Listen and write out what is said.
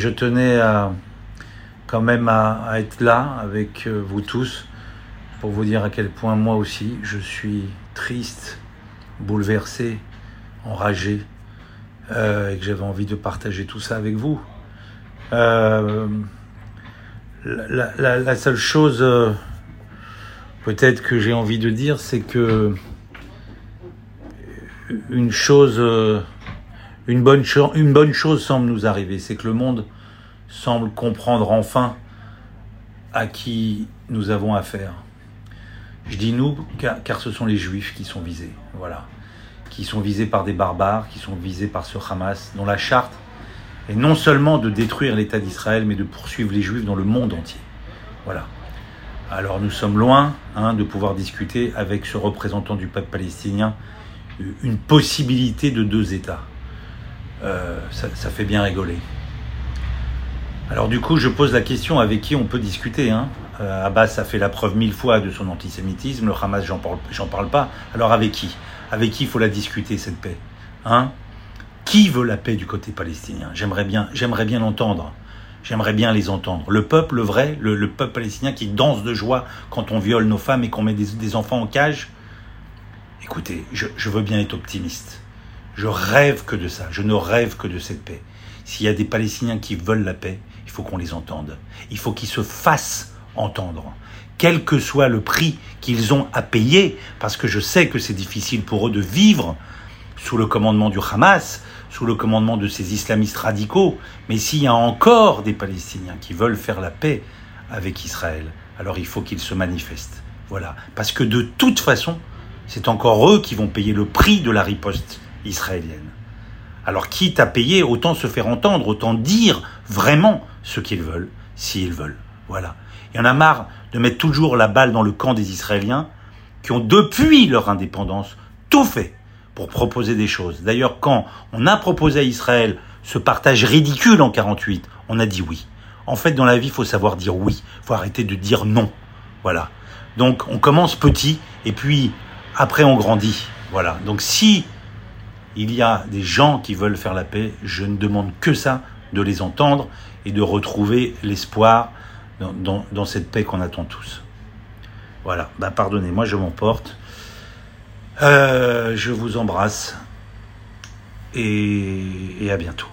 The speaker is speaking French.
Je tenais quand même à, être là avec euh, vous tous pour vous dire à quel point moi aussi je suis triste, bouleversé, enragé euh, et que j'avais envie de partager tout ça avec vous. Euh, la, seule chose peut-être que j'ai envie de dire, c'est que une chose une bonne, chose semble nous arriver, c'est que le monde semble comprendre enfin à qui nous avons affaire. Je dis nous car, ce sont les juifs qui sont visés, voilà, qui sont visés par des barbares, qui sont visés par ce Hamas, dont la charte est non seulement de détruire l'État d'Israël, mais de poursuivre les juifs dans le monde entier. Voilà. Alors nous sommes loin hein, de pouvoir discuter avec ce représentant du peuple palestinien une possibilité de deux États. Euh, ça, fait bien rigoler. Alors du coup, je pose la question avec qui on peut discuter. Hein euh, Abbas a fait la preuve mille fois de son antisémitisme, le Hamas, j'en parle, parle pas. Alors avec qui? Avec qui il faut la discuter, cette paix? Hein? Qui veut la paix du côté palestinien? J'aimerais bien, j'aimerais bien l'entendre. J'aimerais bien les entendre. Le peuple, le vrai, le, peuple palestinien qui danse de joie quand on viole nos femmes et qu'on met des, enfants en cage? Écoutez, je veux bien être optimiste. Je rêve que de ça, je ne rêve que de cette paix. S'il y a des Palestiniens qui veulent la paix, il faut qu'on les entende. Il faut qu'ils se fassent entendre, quel que soit le prix qu'ils ont à payer, parce que je sais que c'est difficile pour eux de vivre sous le commandement du Hamas, sous le commandement de ces islamistes radicaux, mais s'il y a encore des Palestiniens qui veulent faire la paix avec Israël, alors il faut qu'ils se manifestent. Voilà. Parce que de toute façon, c'est encore eux qui vont payer le prix de la riposte israélienne. Alors quitte à payer, autant se faire entendre, autant dire vraiment ce qu'ils veulent, s'ils veulent. Voilà. Il y en a marre de mettre toujours la balle dans le camp des Israéliens qui ont depuis leur indépendance tout fait pour proposer des choses. D'ailleurs, quand on a proposé à Israël ce partage ridicule en 48, on a dit oui. En fait, dans la vie, il faut savoir dire oui. Il faut arrêter de dire non. Voilà. Donc, on commence petit et puis après, on grandit. Voilà. Donc, si il y a des gens qui veulent faire la paix, je ne demande que ça, de les entendre et de retrouver l'espoir dans, cette paix qu'on attend tous. Voilà, bah pardonnez-moi, je m'emporte. Euh, je vous embrasse et à bientôt.